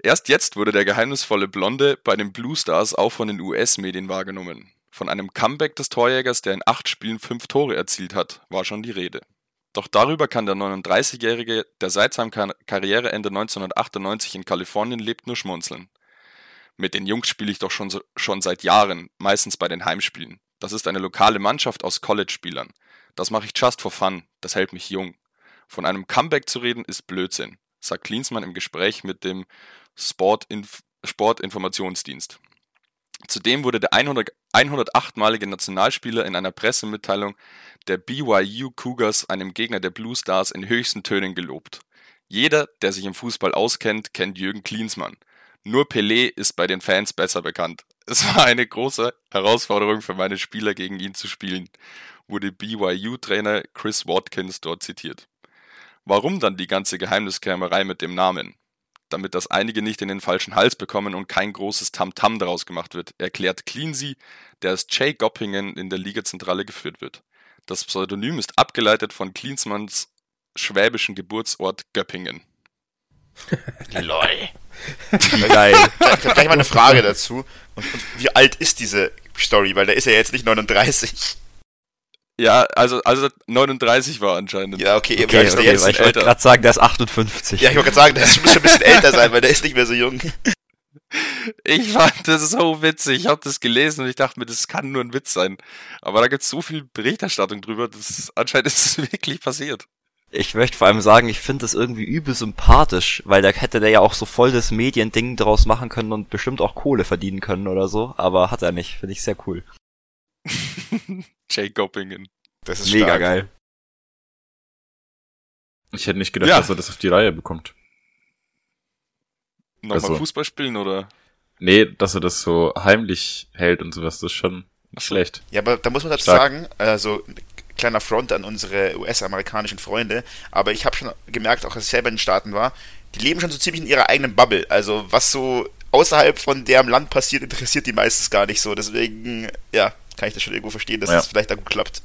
Erst jetzt wurde der geheimnisvolle Blonde bei den Blue Stars auch von den US-Medien wahrgenommen. Von einem Comeback des Torjägers, der in acht Spielen fünf Tore erzielt hat, war schon die Rede. Doch darüber kann der 39-Jährige, der seit seinem Kar Karriereende 1998 in Kalifornien lebt, nur schmunzeln. Mit den Jungs spiele ich doch schon, schon seit Jahren, meistens bei den Heimspielen. Das ist eine lokale Mannschaft aus College-Spielern. Das mache ich just for fun, das hält mich jung. Von einem Comeback zu reden ist Blödsinn, sagt Klinsmann im Gespräch mit dem Sportinf Sportinformationsdienst. Zudem wurde der 100, 108-malige Nationalspieler in einer Pressemitteilung der BYU Cougars, einem Gegner der Blue Stars, in höchsten Tönen gelobt. Jeder, der sich im Fußball auskennt, kennt Jürgen Klinsmann. Nur Pelé ist bei den Fans besser bekannt. Es war eine große Herausforderung für meine Spieler, gegen ihn zu spielen, wurde BYU-Trainer Chris Watkins dort zitiert. Warum dann die ganze Geheimniskrämerei mit dem Namen? Damit das einige nicht in den falschen Hals bekommen und kein großes Tamtam -Tam daraus gemacht wird, erklärt Cleansey, der als Jay Goppingen in der Ligazentrale geführt wird. Das Pseudonym ist abgeleitet von Klinsmanns schwäbischen Geburtsort Göppingen. Lol. Geil. Ich habe gleich mal eine Frage dazu. Und, und, wie alt ist diese Story? Weil der ist ja jetzt nicht 39. Ja, also, also 39 war anscheinend. Ja, okay, okay, okay, okay ich wollte gerade sagen, der ist 58. Ja, ich wollte gerade sagen, der ist schon ein bisschen älter sein, weil der ist nicht mehr so jung. Ich fand das so witzig. Ich habe das gelesen und ich dachte mir, das kann nur ein Witz sein. Aber da gibt es so viel Berichterstattung drüber, dass anscheinend ist es wirklich passiert. Ich möchte vor allem sagen, ich finde das irgendwie übel sympathisch, weil da hätte der ja auch so voll das Mediending draus machen können und bestimmt auch Kohle verdienen können oder so, aber hat er nicht. Finde ich sehr cool. Jay Goppingen. Das ist mega stark. geil. Ich hätte nicht gedacht, ja. dass er das auf die Reihe bekommt. Nochmal also, Fußball spielen oder? Nee, dass er das so heimlich hält und sowas, das ist schon schlecht. Ja, aber da muss man dazu Stark. sagen, also kleiner Front an unsere US-amerikanischen Freunde, aber ich habe schon gemerkt, auch als ich selber in den Staaten war, die leben schon so ziemlich in ihrer eigenen Bubble. Also was so außerhalb von deren Land passiert, interessiert die meistens gar nicht so. Deswegen, ja, kann ich das schon irgendwo verstehen, dass ja. das vielleicht da gut klappt.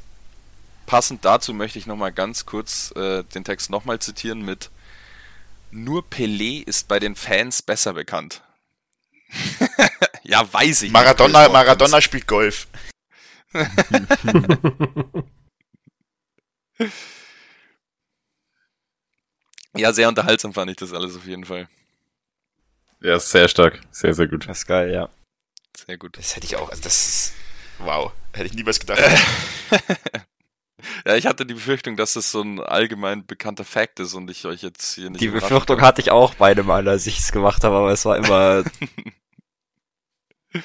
Passend dazu möchte ich nochmal ganz kurz äh, den Text nochmal zitieren mit Nur Pelé ist bei den Fans besser bekannt. ja, weiß ich. Maradona, Maradona spielt Golf. ja, sehr unterhaltsam fand ich das alles auf jeden Fall. Ja, sehr stark. Sehr, sehr gut. Das ist geil, ja. Sehr gut. Das hätte ich auch, also das ist, wow, hätte ich niemals gedacht. ja, ich hatte die Befürchtung, dass es so ein allgemein bekannter Fact ist und ich euch jetzt hier nicht. Die Befürchtung hatte ich auch beide Mal, als ich es gemacht habe, aber es war immer.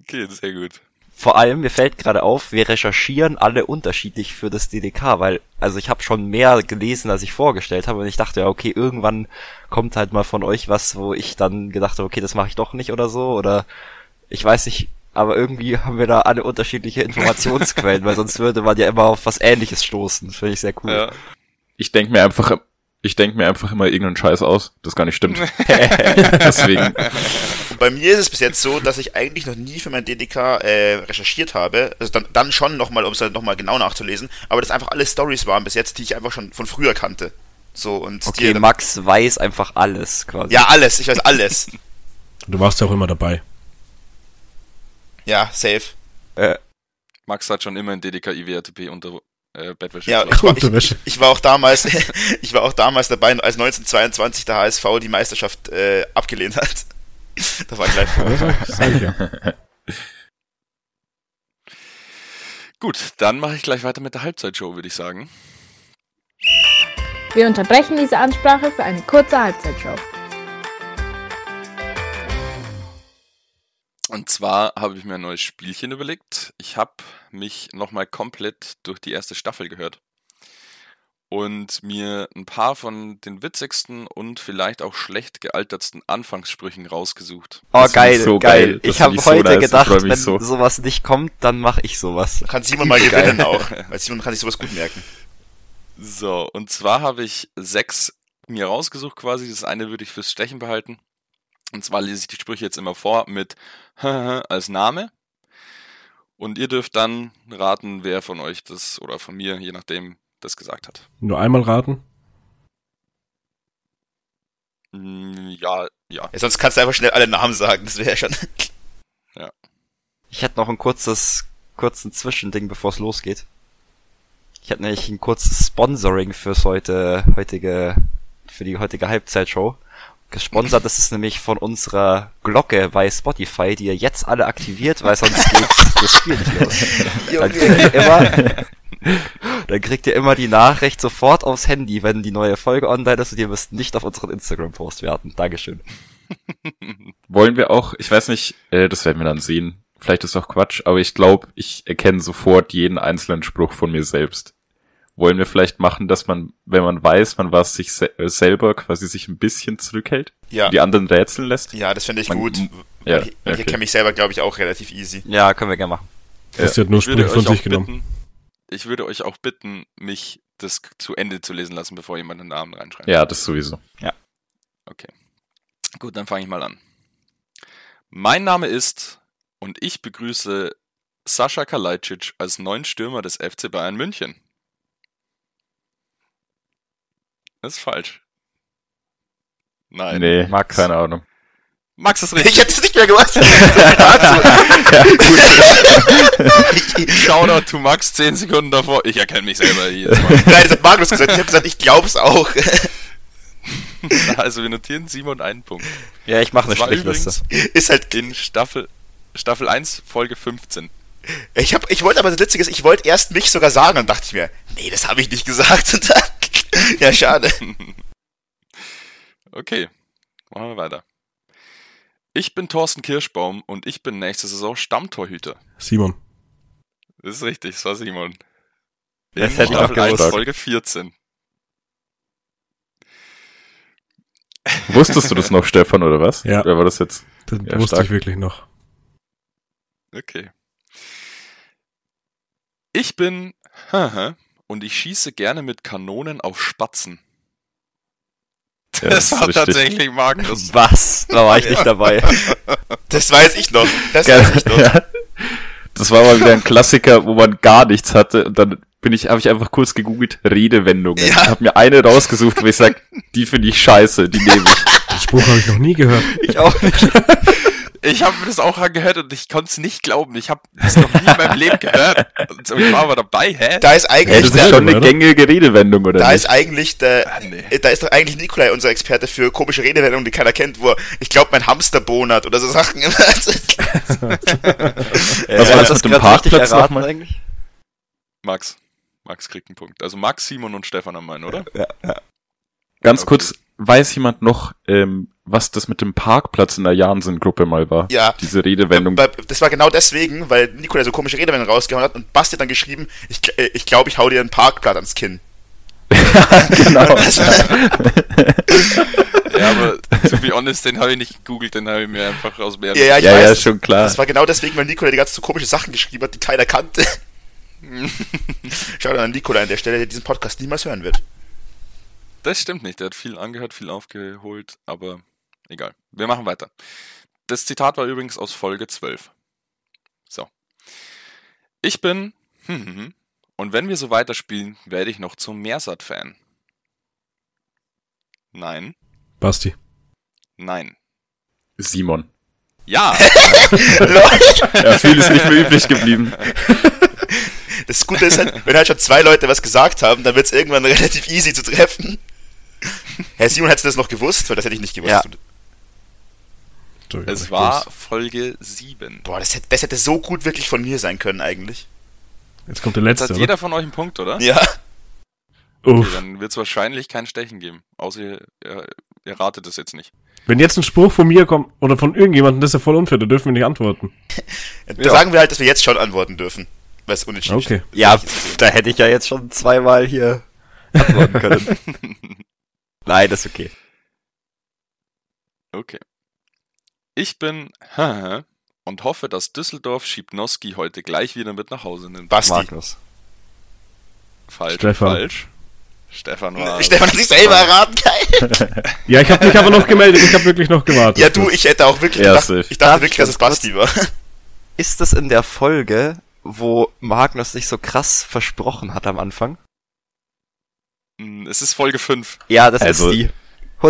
okay, sehr gut. Vor allem, mir fällt gerade auf, wir recherchieren alle unterschiedlich für das DDK, weil, also ich habe schon mehr gelesen, als ich vorgestellt habe und ich dachte ja, okay, irgendwann kommt halt mal von euch was, wo ich dann gedacht habe, okay, das mache ich doch nicht oder so, oder ich weiß nicht, aber irgendwie haben wir da alle unterschiedliche Informationsquellen, weil sonst würde man ja immer auf was ähnliches stoßen. Das finde ich sehr cool. Ja. Ich denke mir einfach, ich denke mir einfach immer irgendeinen Scheiß aus, das gar nicht stimmt. Deswegen. Bei mir ist es bis jetzt so, dass ich eigentlich noch nie für mein DDK äh, recherchiert habe. Also dann, dann schon nochmal, um es halt nochmal genau nachzulesen. Aber das einfach alle Stories waren bis jetzt, die ich einfach schon von früher kannte. So und okay, Max weiß einfach alles quasi. Ja, alles. Ich weiß alles. du warst ja auch immer dabei. Ja, safe. Äh. Max hat schon immer in DDK IWRTP unter äh, Bettwäsche. Ja, ich war, ich, ich war, auch damals, ich war auch damals dabei, als 1922 der HSV die Meisterschaft äh, abgelehnt hat. da war ich gleich vor. Gut, dann mache ich gleich weiter mit der Halbzeitshow, würde ich sagen. Wir unterbrechen diese Ansprache für eine kurze Halbzeitshow. Und zwar habe ich mir ein neues Spielchen überlegt. Ich habe mich nochmal komplett durch die erste Staffel gehört und mir ein paar von den witzigsten und vielleicht auch schlecht gealtertsten Anfangssprüchen rausgesucht. Oh, geil, so geil. geil. Ich habe heute so gedacht, wenn so. sowas nicht kommt, dann mache ich sowas. Kann Simon mal gewinnen auch, weil Simon kann sich sowas gut merken. So, und zwar habe ich sechs mir rausgesucht quasi. Das eine würde ich fürs Stechen behalten. Und zwar lese ich die Sprüche jetzt immer vor mit als Name. Und ihr dürft dann raten, wer von euch das oder von mir, je nachdem, das gesagt hat. Nur einmal raten? Mm, ja, ja. ja sonst kannst du einfach schnell alle Namen sagen, das wäre schon. Ja. Ich hätte noch ein kurzes, kurzen Zwischending, bevor es losgeht. Ich hätte nämlich ein kurzes Sponsoring fürs heute, heutige, für die heutige Halbzeitshow. Gesponsert ist es nämlich von unserer Glocke bei Spotify, die ihr jetzt alle aktiviert, weil sonst geht das Spiel nicht los. Dann kriegt ihr immer, dann kriegt ihr immer die Nachricht sofort aufs Handy, wenn die neue Folge online ist und ihr müsst nicht auf unseren Instagram-Post werten. Dankeschön. Wollen wir auch, ich weiß nicht, äh, das werden wir dann sehen. Vielleicht ist auch Quatsch, aber ich glaube, ich erkenne sofort jeden einzelnen Spruch von mir selbst. Wollen wir vielleicht machen, dass man, wenn man weiß, man was sich se äh, selber quasi sich ein bisschen zurückhält, Ja, die anderen rätseln lässt? ja das finde ich Man- gut. ja, ich ich okay. kenne mich selber, glaube ich, auch relativ easy. Ja, können wir gerne machen. Basti hat nur Ich würde Sprüche von euch auch sich genommen. bitten, ich würde euch auch bitten, mich das zu Ende zu lesen lassen, bevor jemand einen Namen reinschreibt. Ja, das sowieso. Okay. Gut, dann fange ich mal an. Mein Name ist und ich begrüße Sascha Kalajdzic als neuen Stürmer des FC Bayern München. Das ist falsch. Nein. nee, Max. keine Ahnung. Max ist Ich richtig. hätte es nicht mehr gemacht. Shoutout to Max, 10 Sekunden davor. Ich erkenne mich selber Mal. Nein, das hat Magnus gesagt. Ich habe gesagt, ich glaub's auch. Also wir notieren Simon einen Punkt. Ja, ich mache eine Strichliste. Ist halt. in Staffel, Staffel 1, Folge 15. Ich hab, ich wollte aber das Witzige ist, ich wollte erst mich sogar sagen und dachte ich mir, nee, das habe ich nicht gesagt. Und dann, ja, schade. Okay, machen wir weiter. Ich bin Thorsten Kirschbaum und ich bin nächste Saison Stammtorhüter. Simon. Das ist richtig, das war Simon. Das In hätte ich auch Staffel 1, gewusst. Folge 14. Wusstest du das noch, Stefan, oder was? Ja. Oder war das jetzt? Das Ja, wusste stark. ich wirklich noch. Okay. Ich bin haha, und ich schieße gerne mit Kanonen auf Spatzen. Ja, das das war richtig. tatsächlich Magnus. Was? Da war ich nicht dabei. Das weiß ich noch. Das Geil. weiß ich noch. Ja. Das war mal wieder ein Klassiker, wo man gar nichts hatte und dann bin ich, habe ich einfach kurz gegoogelt, Redewendungen. Ja. Ich habe mir eine rausgesucht, wo ich sag, die finde ich scheiße, die nehme ich. Den Spruch habe ich noch nie gehört. Ich auch nicht. Ich habe mir das auch angehört und ich konnte es nicht glauben. Ich habe das noch nie in meinem Leben gehört. Und ich war aber dabei, hä? Da ist Hey, eigentlich, das der- ist schon eine oder? gängige Redewendung, oder da nicht? ist eigentlich der, Ah, nee. äh, da ist doch eigentlich Nikolai unser Experte für komische Redewendungen, die keiner kennt, wo er, ich glaube, mein Hamster bonert oder so Sachen. Was war hat das das mit dem Parkplatz nochmal? eigentlich? Max. Max kriegt einen Punkt. Also Max, Simon und Stefan haben einen, oder? Ganz Okay. kurz, weiß jemand noch, ähm, was das mit dem Parkplatz in der Jansen-Gruppe mal war? Ja. Diese Redewendung. Das war genau deswegen, weil Nikolai so komische Redewendungen rausgehauen hat und Basti hat dann geschrieben, ich, äh, ich glaube, ich hau dir einen Parkplatz ans Kinn. genau. Ja, aber to be honest, den habe ich nicht gegoogelt, den habe ich mir einfach aus dem Ja, ja, ich ja, weiß. ja, das- schon klar. Das war genau deswegen, weil Nikolai die ganzen so komische Sachen geschrieben hat, die keiner kannte. Schaut an Nikolai an der Stelle, der diesen Podcast niemals hören wird. Das stimmt nicht. Der hat viel angehört, viel aufgeholt, aber egal. Wir machen weiter. Das Zitat war übrigens aus Folge 12. So. Ich bin hm, hm, hm, und wenn wir so weiterspielen, werde ich noch zum Meersat-Fan. Nein, Basti. nein. Simon. Ja, Ja, viel ist nicht mehr übrig geblieben. Das Gute ist halt, wenn halt schon zwei Leute was gesagt haben, dann wird es irgendwann relativ easy zu treffen. Herr Simon, hättest du das noch gewusst? Weil das hätte ich nicht gewusst. Ja. Es war Folge 7. Boah, das hätte, das hätte so gut wirklich von mir sein können eigentlich. Jetzt kommt der Jetzt letzte. hat jeder von euch einen Punkt, oder? Ja. oder? Okay, Uff. dann wird es wahrscheinlich kein Stechen geben. Außer ihr, ihr, ihr ratet es jetzt nicht. Wenn jetzt ein Spruch von mir kommt oder von irgendjemandem, das ist ja voll unfair, da dürfen wir nicht antworten. Da Ja. sagen wir halt, dass wir jetzt schon antworten dürfen. Weil es unentschieden Okay. steht. Ja, pff, da hätte ich ja jetzt schon zweimal hier antworten können. Nein, das ist okay. Okay. Ich bin und hoffe, dass Düsseldorf Schipnowski heute gleich wieder mit nach Hause nimmt. Basti. Magnus. Falsch. Stefan. Falsch. Stefan war. Stefan hat sich selber erraten, geil. Ja, ich habe mich aber noch gemeldet, ich habe wirklich noch gewartet. Ja, du, ich hätte auch wirklich Ja, gedacht, ich dachte wirklich, ich dass es Basti war. Ist das in der Folge, wo Magnus sich so krass versprochen hat am Anfang? Hm, Es ist Folge 5. Ja, das Also- ist die.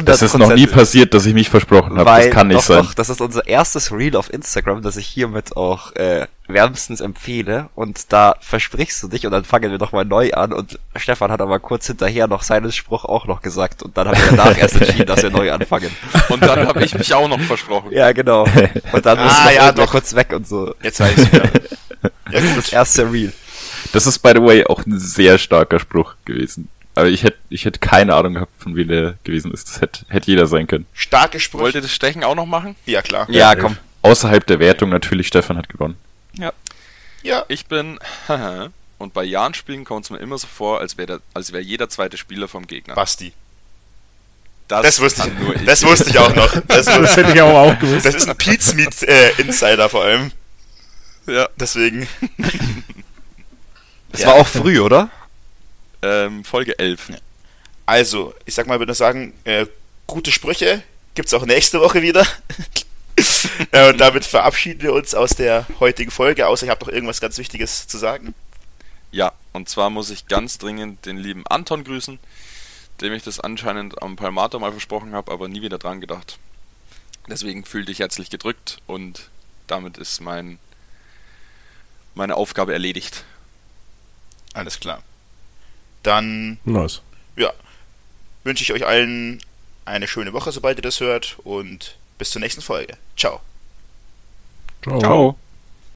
Das ist noch nie passiert, dass ich mich versprochen habe. Das kann nicht doch, sein. Doch, das ist unser erstes Reel auf Instagram, das ich hiermit auch äh, wärmstens empfehle. Und da versprichst du dich und dann fangen wir nochmal neu an. Und Stefan hat aber kurz hinterher noch seinen Spruch auch noch gesagt. Und dann haben wir danach erst entschieden, dass wir neu anfangen. Und dann habe ich mich auch noch versprochen. Ja, genau. Und dann Ah, musste noch ja, doch. kurz weg und so. Jetzt weiß ich wieder. Ja, Das ist das erste Reel. Das ist, by the way, auch ein sehr starker Spruch gewesen. Aber ich hätte ich hätte keine Ahnung gehabt, von wem der gewesen ist. Das hätte, hätte jeder sein können. Starke Sprüche. Wollt ihr das Stechen auch noch machen? Ja, klar. Ja, Ja, komm. Außerhalb der Wertung natürlich, Stefan hat gewonnen. Ja. Ich bin und bei Jahn-Spielen kommt es mir immer so vor, als wäre als wär jeder zweite Spieler vom Gegner. Basti. Das wusste kann nur ich. Das wusste ich auch noch. Das, Das wusste, hätte ich aber auch gewusst. das ist ein Pete's Meat äh, Insider vor allem. Ja. Deswegen. Das Ja. war auch früh, oder? Ähm, Folge 11. Also, ich sag mal, würde sagen, äh, gute Sprüche gibt's auch nächste Woche wieder. äh, und damit verabschieden wir uns aus der heutigen Folge, außer ich habe noch irgendwas ganz Wichtiges zu sagen. Ja, und zwar muss ich ganz dringend den lieben Anton grüßen, dem ich das anscheinend am Palmater mal versprochen habe, aber nie wieder dran gedacht. Deswegen fühl dich herzlich gedrückt und damit ist mein meine Aufgabe erledigt. Alles klar. Dann Nice. wünsche ich euch allen eine schöne Woche, sobald ihr das hört, und bis zur nächsten Folge. Ciao. Ciao. Ciao.